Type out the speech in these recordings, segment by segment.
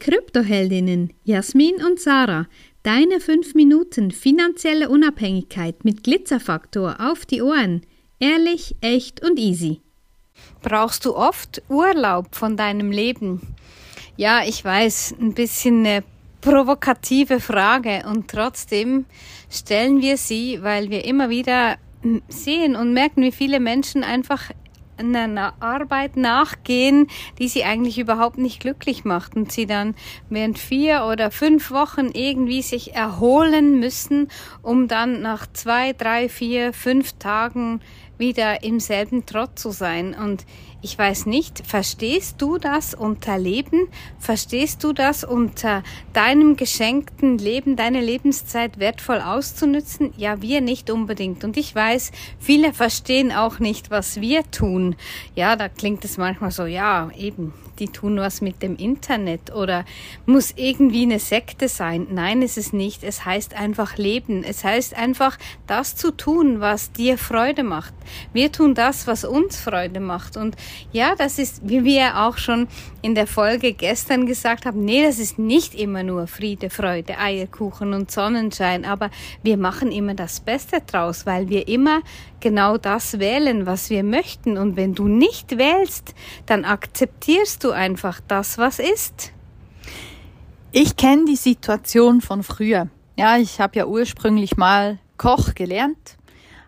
Kryptoheldinnen Jasmin und Sarah. Deine 5 Minuten finanzielle Unabhängigkeit mit Glitzerfaktor auf die Ohren. Ehrlich, echt und easy. Brauchst du oft Urlaub von deinem Leben? Ja, ich weiß, ein bisschen eine provokative Frage und trotzdem stellen wir sie, weil wir immer wieder sehen und merken, wie viele Menschen einfach einer Arbeit nachgehen, die sie eigentlich überhaupt nicht glücklich macht und sie dann während vier oder fünf Wochen irgendwie sich erholen müssen, um dann nach zwei, drei, vier, fünf Tagen wieder im selben Trott zu sein. Und ich weiß nicht, verstehst du das unter Leben? Verstehst du das unter deinem geschenkten Leben, deine Lebenszeit wertvoll auszunützen? Ja, wir nicht unbedingt. Und ich weiß, viele verstehen auch nicht, was wir tun. Ja, da klingt es manchmal so, ja, eben, die tun was mit dem Internet oder muss irgendwie eine Sekte sein. Nein, es ist nicht. Es heißt einfach leben. Es heißt einfach das zu tun, was dir Freude macht. Wir tun das, was uns Freude macht. Und ja, das ist, wie wir auch schon in der Folge gestern gesagt haben, nee, das ist nicht immer nur Friede, Freude, Eierkuchen und Sonnenschein, aber wir machen immer das Beste draus, weil wir immer genau das wählen, was wir möchten. Und wenn du nicht wählst, dann akzeptierst du einfach das, was ist. Ich kenne die Situation von früher. Ja, ich habe ja ursprünglich mal Koch gelernt,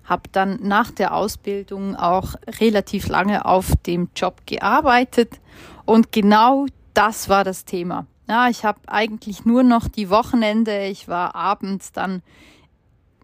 habe dann nach der Ausbildung auch relativ lange auf dem Job gearbeitet. Und genau das war das Thema. Ja, ich habe eigentlich nur noch die Wochenende, ich war abends dann,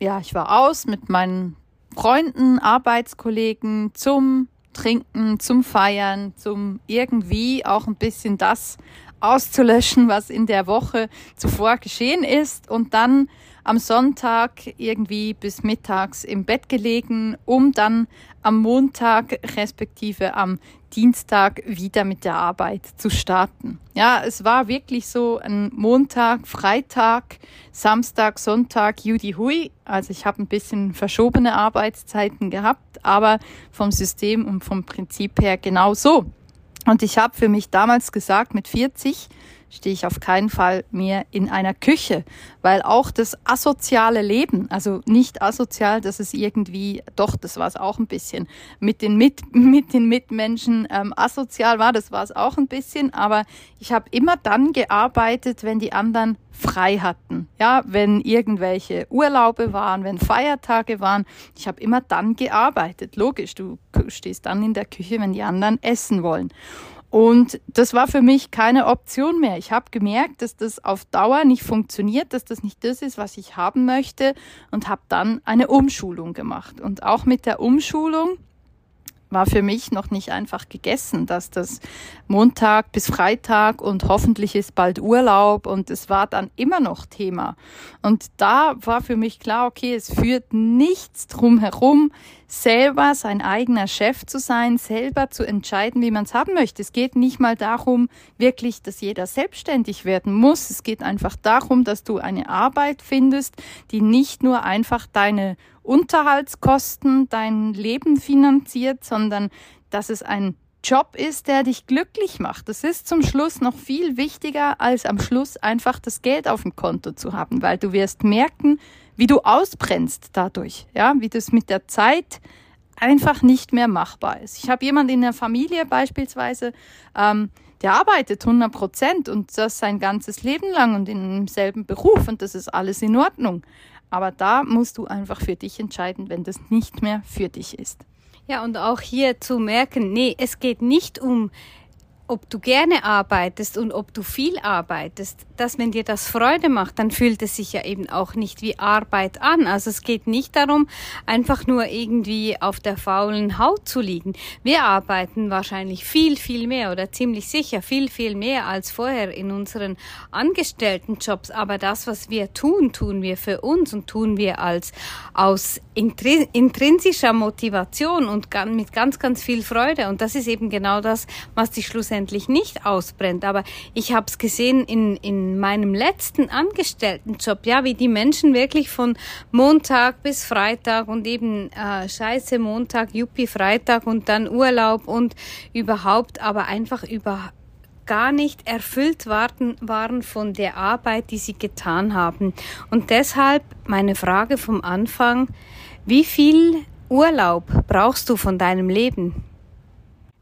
ja, ich war aus mit meinen Freunden, Arbeitskollegen zum Trinken, zum Feiern, zum irgendwie auch ein bisschen das auszulöschen, was in der Woche zuvor geschehen ist. Und dann am Sonntag irgendwie bis mittags im Bett gelegen, um dann am Montag respektive am Dienstag wieder mit der Arbeit zu starten. Ja, es war wirklich so ein Montag, Freitag, Samstag, Sonntag, Judy Hui. Also ich habe ein bisschen verschobene Arbeitszeiten gehabt, aber vom System und vom Prinzip her genau so. Und ich habe für mich damals gesagt, mit 40 stehe ich auf keinen Fall mehr in einer Küche, weil auch das asoziale Leben, also nicht asozial, dass es irgendwie, doch, das war es auch ein bisschen, mit den, mit, mit den Mitmenschen ähm, asozial war, das war es auch ein bisschen, aber ich habe immer dann gearbeitet, wenn die anderen frei hatten. Ja, wenn irgendwelche Urlaube waren, wenn Feiertage waren, ich habe immer dann gearbeitet. Logisch, du stehst dann in der Küche, wenn die anderen essen wollen. Und das war für mich keine Option mehr. Ich habe gemerkt, dass das auf Dauer nicht funktioniert, dass das nicht das ist, was ich haben möchte und habe dann eine Umschulung gemacht. Und auch mit der Umschulung war für mich noch nicht einfach gegessen, dass das Montag bis Freitag und hoffentlich ist bald Urlaub und es war dann immer noch Thema. Und da war für mich klar, okay, es führt nichts drum herum, selber sein eigener Chef zu sein, selber zu entscheiden, wie man es haben möchte. Es geht nicht mal darum, wirklich, dass jeder selbstständig werden muss. Es geht einfach darum, dass du eine Arbeit findest, die nicht nur einfach deine Unterhaltskosten, dein Leben finanziert, sondern dass es ein Job ist, der dich glücklich macht. Das ist zum Schluss noch viel wichtiger, als am Schluss einfach das Geld auf dem Konto zu haben, weil du wirst merken, wie du ausbrennst dadurch, ja, wie das mit der Zeit einfach nicht mehr machbar ist. Ich habe jemanden in der Familie beispielsweise, ähm, der arbeitet 100 Prozent und das sein ganzes Leben lang und in demselben Beruf und das ist alles in Ordnung. Aber da musst du einfach für dich entscheiden, wenn das nicht mehr für dich ist. Ja, und auch hier zu merken, nee, es geht nicht um ob du gerne arbeitest und ob du viel arbeitest, dass wenn dir das Freude macht, dann fühlt es sich ja eben auch nicht wie Arbeit an. Also es geht nicht darum, einfach nur irgendwie auf der faulen Haut zu liegen. Wir arbeiten wahrscheinlich viel, viel mehr oder ziemlich sicher viel, viel mehr als vorher in unseren Angestelltenjobs. Aber das, was wir tun, tun wir für uns und tun wir als aus intrinsischer Motivation und mit ganz, ganz viel Freude. Und das ist eben genau das, was die schlussendlich schlussendlich nicht ausbrennt. Aber ich habe es gesehen in, in meinem letzten Angestelltenjob, ja, wie die Menschen wirklich von Montag bis Freitag und eben äh, Scheiße Montag, Juppie Freitag und dann Urlaub und überhaupt, aber einfach über gar nicht erfüllt waren, waren von der Arbeit, die sie getan haben. Und deshalb meine Frage vom Anfang, wie viel Urlaub brauchst du von deinem Leben?